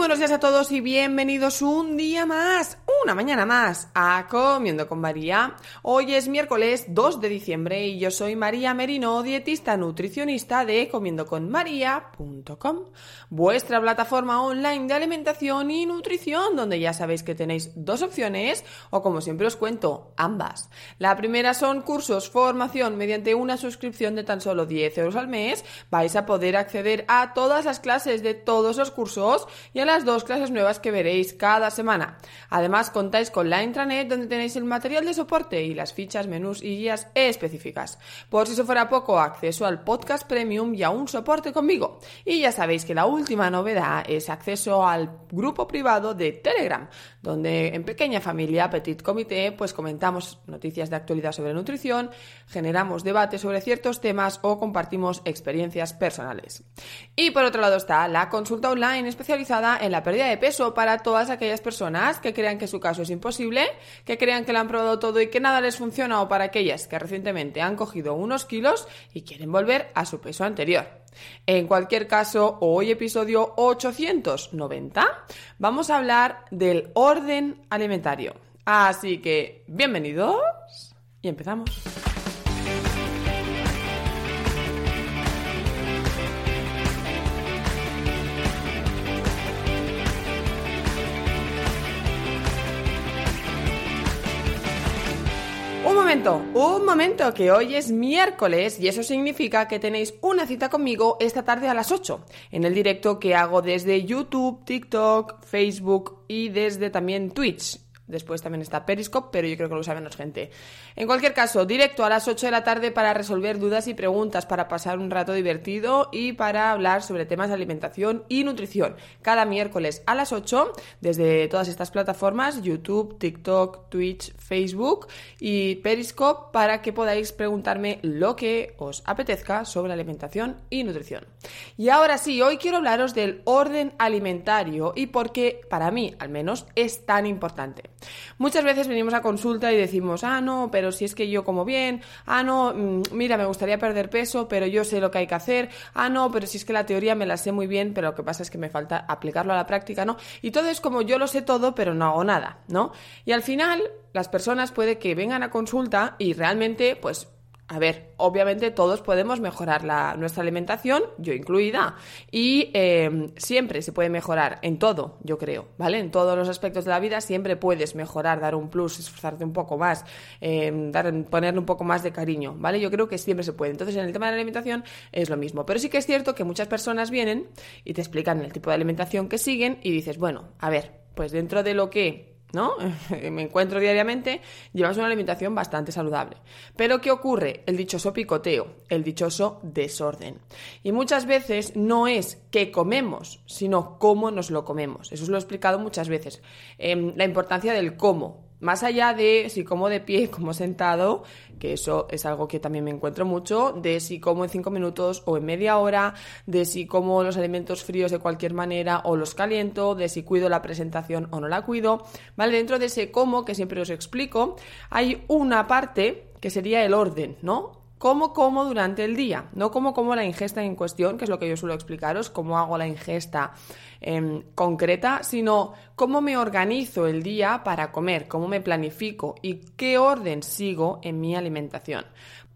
Buenos días a todos y bienvenidos un día más, una mañana más a Comiendo con María. Hoy es miércoles 2 de diciembre y yo soy María Merino, dietista nutricionista de comiendoconmaría.com, vuestra plataforma online de alimentación y nutrición, donde ya sabéis que tenéis dos opciones o como siempre os cuento, ambas. La primera son cursos, formación mediante una suscripción de tan solo 10 euros al mes. Vais a poder acceder a todas las clases de todos los cursos y a las dos clases nuevas que veréis cada semana. Además, contáis con la intranet donde tenéis el material de soporte y las fichas, menús y guías específicas. Por si eso fuera poco, acceso al podcast premium y a un soporte conmigo. Y ya sabéis que la última novedad es acceso al grupo privado de Telegram, donde en pequeña familia, petit comité, pues comentamos noticias de actualidad sobre nutrición, generamos debates sobre ciertos temas o compartimos experiencias personales. Y por otro lado está la consulta online especializada en la pérdida de peso para todas aquellas personas que crean que su caso es imposible, que crean que lo han probado todo y que nada les funciona o para aquellas que recientemente han cogido unos kilos y quieren volver a su peso anterior. En cualquier caso, hoy episodio 890 vamos a hablar del orden alimentario. Así que, bienvenidos y empezamos. Momento, un momento, que hoy es miércoles y eso significa que tenéis una cita conmigo esta tarde a las 8 en el directo que hago desde YouTube, TikTok, Facebook y desde también Twitch. Después también está Periscope, pero yo creo que lo usa menos gente. En cualquier caso, directo a las 8 de la tarde para resolver dudas y preguntas, para pasar un rato divertido y para hablar sobre temas de alimentación y nutrición. Cada miércoles a las 8, desde todas estas plataformas, YouTube, TikTok, Twitch, Facebook y Periscope, para que podáis preguntarme lo que os apetezca sobre alimentación y nutrición. Y ahora sí, hoy quiero hablaros del orden alimentario y por qué, para mí al menos, es tan importante. Muchas veces venimos a consulta y decimos, ah, no, pero si es que yo como bien, ah, no, mm, mira, me gustaría perder peso, pero yo sé lo que hay que hacer, ah, no, pero si es que la teoría me la sé muy bien, pero lo que pasa es que me falta aplicarlo a la práctica, ¿no? Y todo es como yo lo sé todo, pero no hago nada, ¿no? Y al final, las personas puede que vengan a consulta y realmente, pues, a ver, obviamente todos podemos mejorar la, nuestra alimentación, yo incluida, y eh, siempre se puede mejorar en todo, yo creo, ¿vale? En todos los aspectos de la vida siempre puedes mejorar, dar un plus, esforzarte un poco más, eh, ponerle un poco más de cariño, ¿vale? Yo creo que siempre se puede. Entonces, en el tema de la alimentación es lo mismo. Pero sí que es cierto que muchas personas vienen y te explican el tipo de alimentación que siguen y dices, bueno, a ver, pues dentro de lo que ¿no? Me encuentro diariamente, llevas una alimentación bastante saludable. Pero ¿qué ocurre? El dichoso picoteo, el dichoso desorden. Y muchas veces no es qué comemos, sino cómo nos lo comemos. Eso os lo he explicado muchas veces. Eh, la importancia del cómo. Más allá de si como de pie, como sentado, que eso es algo que también me encuentro mucho, de si como en cinco minutos o en media hora, de si como los alimentos fríos de cualquier manera o los caliento, de si cuido la presentación o no la cuido, ¿vale? Dentro de ese cómo, que siempre os explico, hay una parte que sería el orden, ¿no? Cómo como durante el día, no cómo como la ingesta en cuestión, que es lo que yo suelo explicaros, cómo hago la ingesta eh, concreta, sino cómo me organizo el día para comer, cómo me planifico y qué orden sigo en mi alimentación.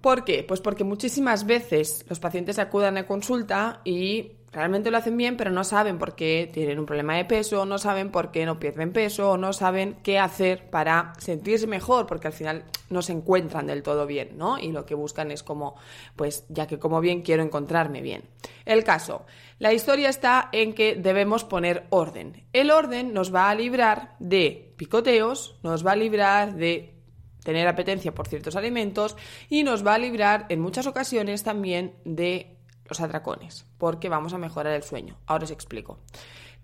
¿Por qué? Pues porque muchísimas veces los pacientes acudan a consulta y realmente lo hacen bien, pero no saben por qué tienen un problema de peso, no saben por qué no pierden peso, no saben qué hacer para sentirse mejor, porque al final no se encuentran del todo bien, ¿no? Y lo que buscan es como, pues ya que como bien, quiero encontrarme bien. El caso, la historia está en que debemos poner orden. El orden nos va a librar de picoteos, nos va a librar de tener apetencia por ciertos alimentos y nos va a librar en muchas ocasiones también de los atracones, porque vamos a mejorar el sueño. Ahora os explico.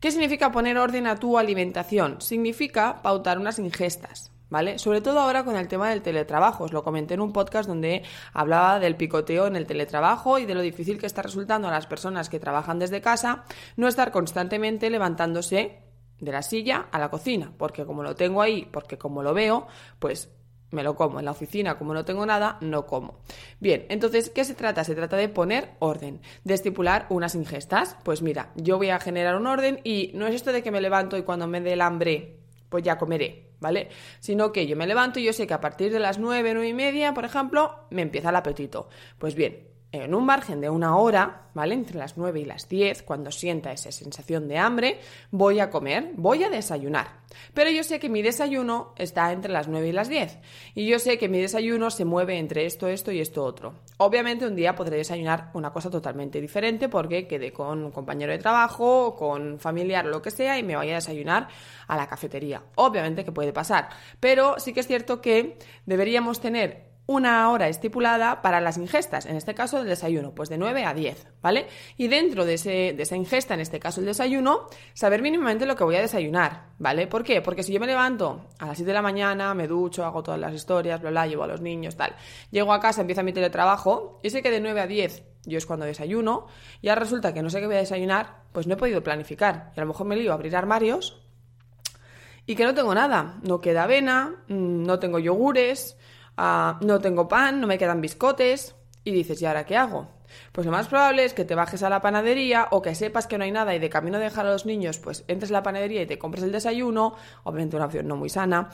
¿Qué significa poner orden a tu alimentación? Significa pautar unas ingestas, ¿vale? Sobre todo ahora con el tema del teletrabajo. Os lo comenté en un podcast donde hablaba del picoteo en el teletrabajo y de lo difícil que está resultando a las personas que trabajan desde casa no estar constantemente levantándose de la silla a la cocina, porque como lo tengo ahí, porque como lo veo, pues me lo como. En la oficina, como no tengo nada, no como. Bien, entonces, ¿qué se trata? Se trata de poner orden, de estipular unas ingestas. Pues mira, yo voy a generar un orden y no es esto de que me levanto y cuando me dé el hambre, pues ya comeré, ¿vale? Sino que yo me levanto y yo sé que a partir de las nueve, nueve y media, por ejemplo, me empieza el apetito. Pues bien, en un margen de una hora, ¿vale? Entre las 9 y las 10, cuando sienta esa sensación de hambre, voy a comer, voy a desayunar. Pero yo sé que mi desayuno está entre las 9 y las 10. Y yo sé que mi desayuno se mueve entre esto, esto y esto otro. Obviamente un día podré desayunar una cosa totalmente diferente porque quedé con un compañero de trabajo, con familiar, lo que sea, y me vaya a desayunar a la cafetería. Obviamente que puede pasar. Pero sí que es cierto que deberíamos tener una hora estipulada para las ingestas, en este caso el desayuno, pues de 9 a 10, ¿vale? Y dentro de, ese, de esa ingesta, en este caso el desayuno, saber mínimamente lo que voy a desayunar, ¿vale? ¿Por qué? Porque si yo me levanto a las 7 de la mañana, me ducho, hago todas las historias, bla, bla, llevo a los niños, tal, llego a casa, empieza mi teletrabajo, y sé que de 9 a 10 yo es cuando desayuno, y ahora resulta que no sé qué voy a desayunar, pues no he podido planificar, y a lo mejor me lío a abrir armarios y que no tengo nada, no queda avena, mm, no tengo yogures, Ah, no tengo pan, no me quedan biscotes, y dices, ¿y ahora qué hago? Pues lo más probable es que te bajes a la panadería o que sepas que no hay nada y de camino de dejar a los niños, pues entres a la panadería y te compres el desayuno, obviamente una opción no muy sana,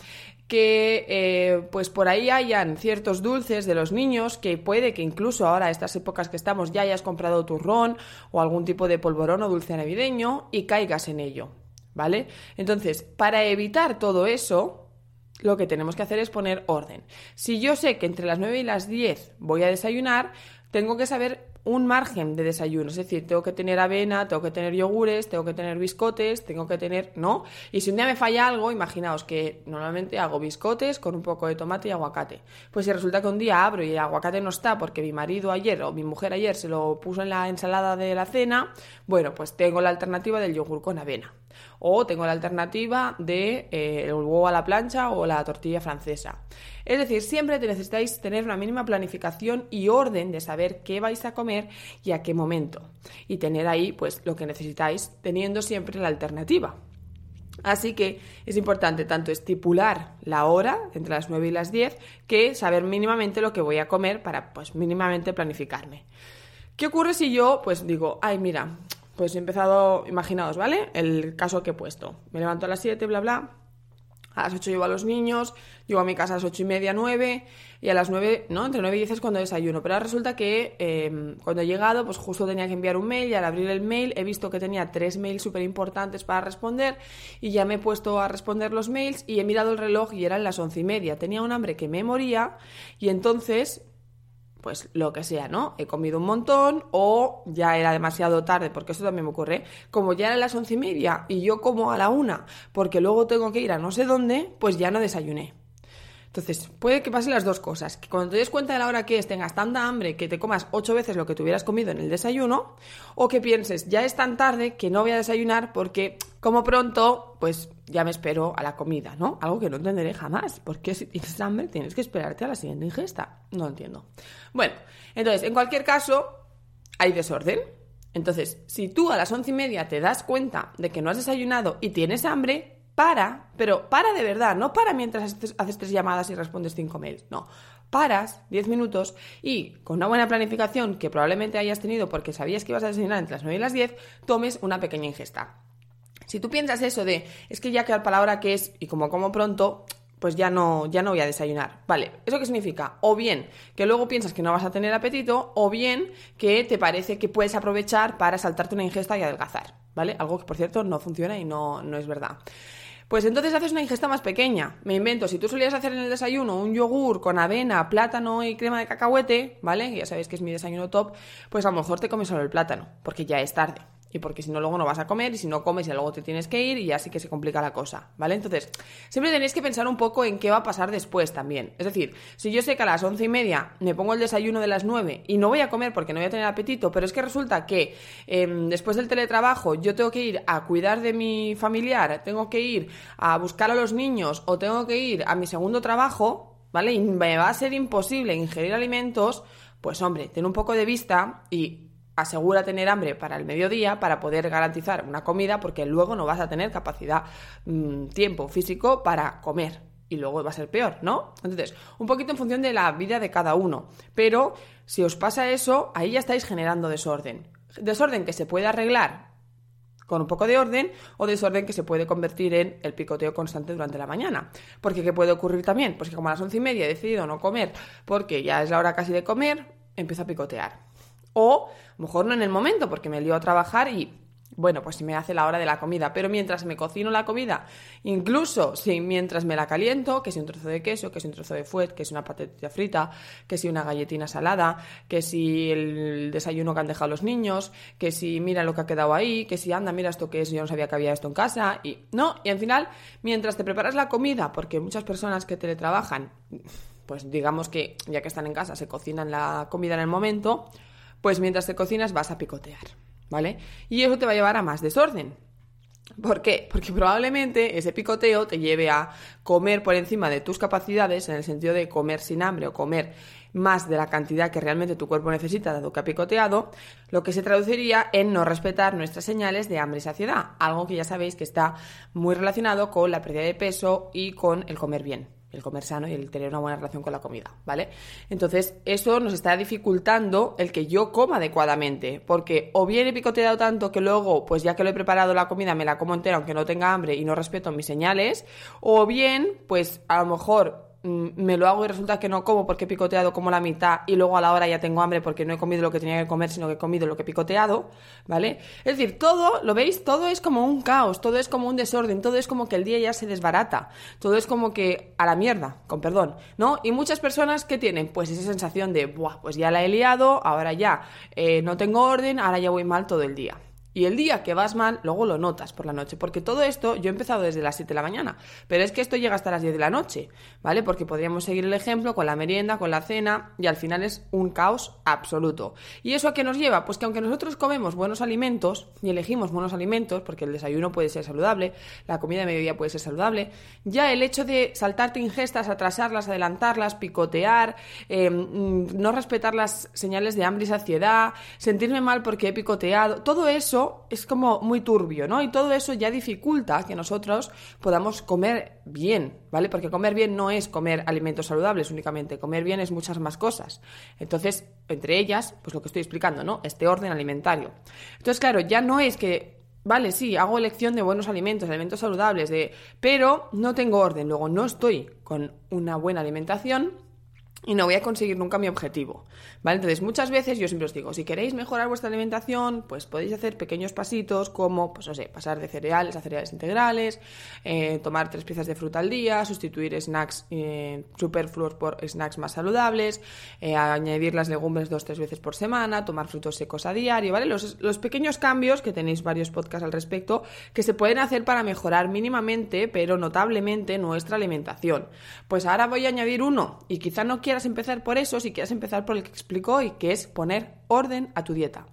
que eh, pues por ahí hayan ciertos dulces de los niños que puede que incluso ahora, estas épocas que estamos, ya hayas comprado turrón o algún tipo de polvorón o dulce navideño y caigas en ello, ¿vale? Entonces, para evitar todo eso, lo que tenemos que hacer es poner orden. Si yo sé que entre las 9 y las 10 voy a desayunar, tengo que saber un margen de desayuno, es decir, tengo que tener avena, tengo que tener yogures, tengo que tener biscotes, tengo que tener, ¿no? Y si un día me falla algo, imaginaos que normalmente hago biscotes con un poco de tomate y aguacate. Pues si resulta que un día abro y el aguacate no está porque mi marido ayer o mi mujer ayer se lo puso en la ensalada de la cena, bueno, pues tengo la alternativa del yogur con avena. O tengo la alternativa de eh, el huevo a la plancha o la tortilla francesa. Es decir, siempre necesitáis tener una mínima planificación y orden de saber qué vais a comer y a qué momento. Y tener ahí pues lo que necesitáis, teniendo siempre la alternativa. Así que es importante tanto estipular la hora entre las 9 y las 10 que saber mínimamente lo que voy a comer para pues mínimamente planificarme. ¿Qué ocurre si yo pues digo, ay mira, pues he empezado, imaginaos, ¿vale? El caso que he puesto. Me levanto a las 7, bla, bla. A las 8 llevo a los niños, llego a mi casa a las 8 y media, 9, y a las 9, ¿no? Entre 9 y 10 es cuando desayuno. Pero ahora resulta que em, cuando he llegado, pues justo tenía que enviar un mail, y al abrir el mail he visto que tenía tres mails súper importantes para responder, y ya me he puesto a responder los mails, y he mirado el reloj y eran las 11 y media. Tenía un hambre que me moría, y entonces pues lo que sea, ¿no? He comido un montón o ya era demasiado tarde, porque eso también me ocurre. Como ya eran las once y media y yo como a la una, porque luego tengo que ir a no sé dónde, pues ya no desayuné. Entonces, puede que pasen las dos cosas. Que cuando te des cuenta de la hora que es, tengas tanta hambre que te comas ocho veces lo que te hubieras comido en el desayuno, o que pienses, ya es tan tarde que no voy a desayunar porque como pronto, pues ya me espero a la comida, ¿no? Algo que no entenderé jamás. Porque si tienes hambre tienes que esperarte a la siguiente ingesta. No entiendo. Bueno, entonces, en cualquier caso, hay desorden. Entonces, si tú a las once y media te das cuenta de que no has desayunado y tienes hambre, para, pero para de verdad, no para mientras haces tres llamadas y respondes cinco mails, no. Paras diez minutos y con una buena planificación que probablemente hayas tenido porque sabías que ibas a desayunar entre las nueve y las diez, tomes una pequeña ingesta. Si tú piensas eso de, es que ya que para la hora que es y como como pronto, pues ya no, ya no voy a desayunar. Vale, ¿eso qué significa? O bien que luego piensas que no vas a tener apetito, o bien que te parece que puedes aprovechar para saltarte una ingesta y adelgazar, ¿vale? Algo que, por cierto, no funciona y no, no es verdad. Pues entonces haces una ingesta más pequeña. Me invento, si tú solías hacer en el desayuno un yogur con avena, plátano y crema de cacahuete, ¿vale? ya sabéis que es mi desayuno top, pues a lo mejor te comes solo el plátano, porque ya es tarde y porque si no luego no vas a comer y si no comes y luego te tienes que ir y ya que se complica la cosa, ¿vale? Entonces, siempre tenéis que pensar un poco en qué va a pasar después también. Es decir, si yo sé que a las once y media me pongo el desayuno de las nueve y no voy a comer porque no voy a tener apetito, pero es que resulta que em, después del teletrabajo yo tengo que ir a cuidar de mi familiar, tengo que ir a buscar a los niños o tengo que ir a mi segundo trabajo, ¿vale? Y me va a ser imposible ingerir alimentos, pues hombre, ten un poco de vista y asegura tener hambre para el mediodía para poder garantizar una comida porque luego no vas a tener capacidad, mm, tiempo físico para comer y luego va a ser peor, ¿no? Entonces, un poquito en función de la vida de cada uno, pero si os pasa eso, ahí ya estáis generando desorden. Desorden que se puede arreglar con un poco de orden o desorden que se puede convertir en el picoteo constante durante la mañana. Porque ¿qué puede ocurrir también? Pues que como a las once y media he decidido no comer porque ya es la hora casi de comer, empiezo a picotear. O mejor no en el momento porque me lío a trabajar y bueno, pues si me hace la hora de la comida, pero mientras me cocino la comida, incluso si mientras me la caliento, que si un trozo de queso, que si un trozo de fuet, que si una patatita frita, que si una galletina salada, que si el desayuno que han dejado los niños, que si mira lo que ha quedado ahí, que si anda, mira esto que es, yo no sabía que había esto en casa, y no, y al final, mientras te preparas la comida, porque muchas personas que teletrabajan, pues digamos que ya que están en casa, se cocinan la comida en el momento, pues mientras te cocinas vas a picotear, ¿vale? Y eso te va a llevar a más desorden. ¿Por qué? Porque probablemente ese picoteo te lleve a comer por encima de tus capacidades, en el sentido de comer sin hambre o comer más de la cantidad que realmente tu cuerpo necesita, dado que ha picoteado, lo que se traduciría en no respetar nuestras señales de hambre y saciedad, algo que ya sabéis que está muy relacionado con la pérdida de peso y con el comer bien el comer sano y el tener una buena relación con la comida, ¿vale? Entonces, eso nos está dificultando el que yo coma adecuadamente, porque o bien he picoteado tanto que luego, pues ya que lo he preparado la comida, me la como entera aunque no tenga hambre y no respeto mis señales, o bien, pues a lo mejor me lo hago y resulta que no como porque he picoteado como la mitad y luego a la hora ya tengo hambre porque no he comido lo que tenía que comer, sino que he comido lo que he picoteado, ¿vale? Es decir, todo, ¿lo veis? Todo es como un caos, todo es como un desorden, todo es como que el día ya se desbarata, todo es como que a la mierda, con perdón, ¿no? Y muchas personas que tienen pues esa sensación de, Buah, pues ya la he liado, ahora ya eh, no tengo orden, ahora ya voy mal todo el día. Y el día que vas mal, luego lo notas por la noche. Porque todo esto, yo he empezado desde las 7 de la mañana, pero es que esto llega hasta las 10 de la noche, ¿vale? Porque podríamos seguir el ejemplo con la merienda, con la cena, y al final es un caos absoluto. ¿Y eso a qué nos lleva? Pues que aunque nosotros comemos buenos alimentos y elegimos buenos alimentos, porque el desayuno puede ser saludable, la comida de mediodía puede ser saludable, ya el hecho de saltarte ingestas, atrasarlas, adelantarlas, picotear, eh, mm, no respetar las señales de hambre y saciedad, sentirme mal porque he picoteado, todo eso es como muy turbio, ¿no? Y todo eso ya dificulta que nosotros podamos comer bien, ¿vale? Porque comer bien no es comer alimentos saludables únicamente, comer bien es muchas más cosas. Entonces, entre ellas, pues lo que estoy explicando, ¿no? Este orden alimentario. Entonces, claro, ya no es que vale, sí, hago elección de buenos alimentos, alimentos saludables, de, pero no tengo orden, luego no estoy con una buena alimentación y no voy a conseguir nunca mi objetivo. ¿Vale? Entonces, muchas veces yo siempre os digo, si queréis mejorar vuestra alimentación, pues podéis hacer pequeños pasitos como, pues no sé, pasar de cereales a cereales integrales, eh, tomar tres piezas de fruta al día, sustituir snacks eh, superfluos por snacks más saludables, eh, añadir las legumbres dos o tres veces por semana, tomar frutos secos a diario, ¿vale? Los, los pequeños cambios, que tenéis varios podcasts al respecto, que se pueden hacer para mejorar mínimamente, pero notablemente, nuestra alimentación. Pues ahora voy a añadir uno, y quizá no quieras empezar por eso, si quieres empezar por el que explico y que es poner orden a tu dieta.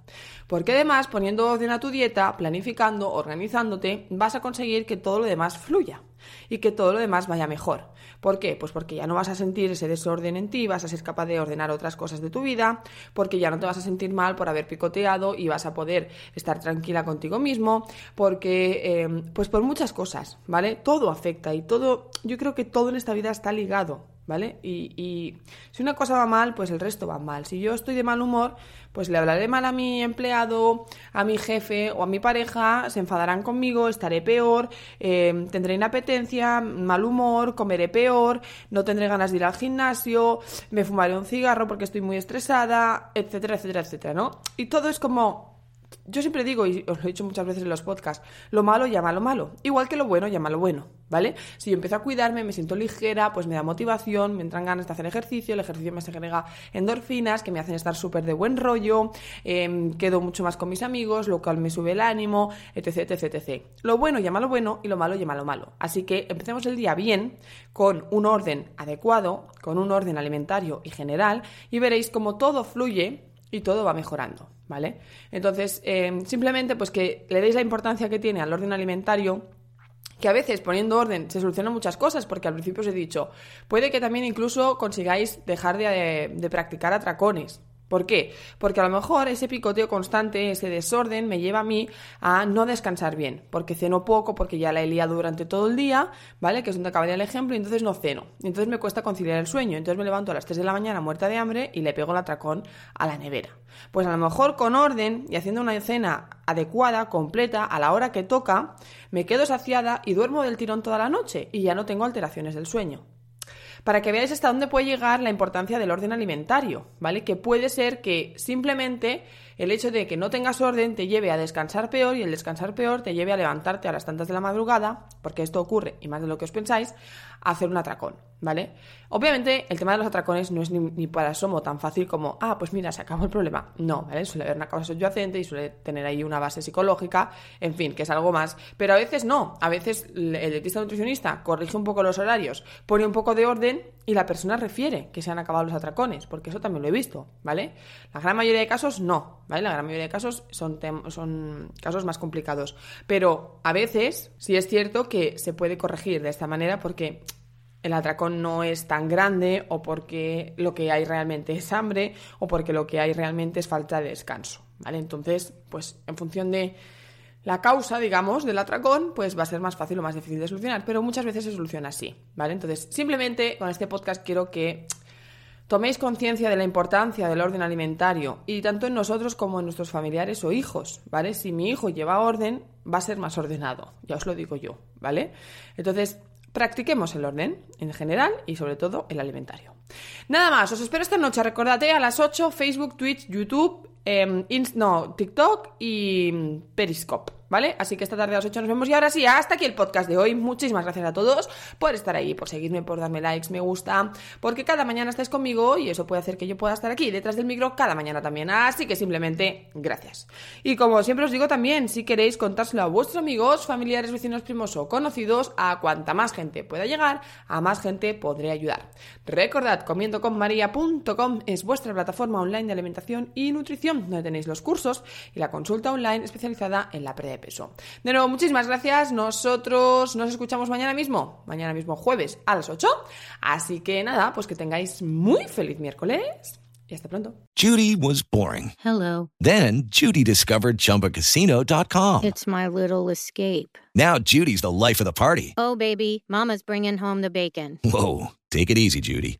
Porque además, poniendo orden a tu dieta, planificando, organizándote, vas a conseguir que todo lo demás fluya y que todo lo demás vaya mejor. ¿Por qué? Pues porque ya no vas a sentir ese desorden en ti, vas a ser capaz de ordenar otras cosas de tu vida, porque ya no te vas a sentir mal por haber picoteado y vas a poder estar tranquila contigo mismo, porque, eh, pues por muchas cosas, ¿vale? Todo afecta y todo, yo creo que todo en esta vida está ligado ¿vale? Y, y, si una cosa va mal, pues el resto va mal. Si yo estoy de mal humor, pues le hablaré mal a mi empleado, a mi jefe o a mi pareja, se enfadarán conmigo, estaré peor, eh, tendré inapetencia, mal humor, comeré peor, no tendré ganas de ir al gimnasio, me fumaré un cigarro porque estoy muy estresada, etcétera, etcétera, etcétera, ¿no? Y todo es como yo siempre digo, y os lo he dicho muchas veces en los podcasts, lo malo llama lo malo, igual que lo bueno llama lo bueno, ¿vale? Si yo empiezo a cuidarme, me siento ligera, pues me da motivación, me entran ganas de hacer ejercicio, el ejercicio me segrega endorfinas que me hacen estar súper de buen rollo, em, quedo mucho más con mis amigos, lo cual me sube el ánimo, etc, etc, etc. Lo bueno llama lo bueno y lo malo llama lo malo. Así que empecemos el día bien, con un orden adecuado, con un orden alimentario y general, y veréis cómo todo fluye y todo va mejorando, ¿vale? Entonces, eh, simplemente pues que le deis la importancia que tiene al orden alimentario, que a veces poniendo orden se solucionan muchas cosas, porque al principio os he dicho, puede que también incluso consigáis dejar de, de practicar atracones, ¿Por qué? Porque a lo mejor ese picoteo constante, ese desorden, me lleva a mí a no descansar bien, porque ceno poco, porque ya la he liado durante todo el día, ¿vale? Que es donde acabaría el ejemplo, y entonces no ceno. Entonces me cuesta conciliar el sueño, entonces me levanto a las 3 de la mañana muerta de hambre y le pego el atracón a la nevera. Pues a lo mejor con orden y haciendo una cena adecuada, completa, a la hora que toca, me quedo saciada y duermo del tirón toda la noche y ya no tengo alteraciones del sueño para que veáis hasta dónde puede llegar la importancia del orden alimentario, ¿vale? Que puede ser que simplemente el hecho de que no tengas orden te lleve a descansar peor y el descansar peor te lleve a levantarte a las tantas de la madrugada, porque esto ocurre, y más de lo que os pensáis, hacer un atracón, ¿vale? Obviamente, el tema de los atracones no es ni, para asomo tan fácil como, ah, pues mira, se acabó el problema. No, ¿vale? Suele haber una causa subyacente y suele tener ahí una base psicológica, en fin, que es algo más. Pero a veces no, a veces el dietista nutricionista corrige un poco los horarios, pone un poco de orden y la persona refiere que se han acabado los atracones, porque eso también lo he visto, ¿vale? La gran mayoría de casos no, ¿vale? La gran mayoría de casos son, son casos más complicados. Pero a veces sí es cierto que se puede corregir de esta manera porque el atracón no es tan grande o porque lo que hay realmente es hambre o porque lo que hay realmente es falta de descanso, ¿vale? Entonces, pues en función de la causa, digamos, del atracón, pues va a ser más fácil o más difícil de solucionar, pero muchas veces se soluciona así, ¿vale? Entonces, simplemente con este podcast quiero que toméis conciencia de la importancia del orden alimentario y tanto en nosotros como en nuestros familiares o hijos, ¿vale? Si mi hijo lleva orden, va a ser más ordenado, ya os lo digo yo, ¿vale? Entonces, practiquemos el orden en general y sobre todo el alimentario. Nada más, os espero esta noche, recordate a las 8 Facebook, Twitch, YouTube, eh, no, TikTok y Periscope. ¿Vale? Así que esta tarde a las 8 nos vemos y ahora sí, hasta aquí el podcast de hoy. Muchísimas gracias a todos por estar ahí, por seguirme, por darme likes, me gusta, porque cada mañana estáis conmigo y eso puede hacer que yo pueda estar aquí detrás del micro cada mañana también. Así que simplemente gracias. Y como siempre os digo también, si queréis contárselo a vuestros amigos, familiares, vecinos, primos o conocidos, a cuanta más gente pueda llegar, a más gente podré ayudar. Recordad, comiendoconmaria.com es vuestra plataforma online de alimentación y nutrición, donde tenéis los cursos y la consulta online especializada en la pérdida peso. De nuevo, muchísimas gracias. Nosotros nos escuchamos mañana mismo, mañana mismo jueves a las 8. Así que nada, pues que tengáis muy feliz miércoles. Y hasta pronto. Judy was boring. Hello. Then Judy discovered chumbacasino.com. It's my little escape. Now Judy's the life of the party. Oh, baby, Mama's bringing home the bacon. Whoa. Take it easy, Judy.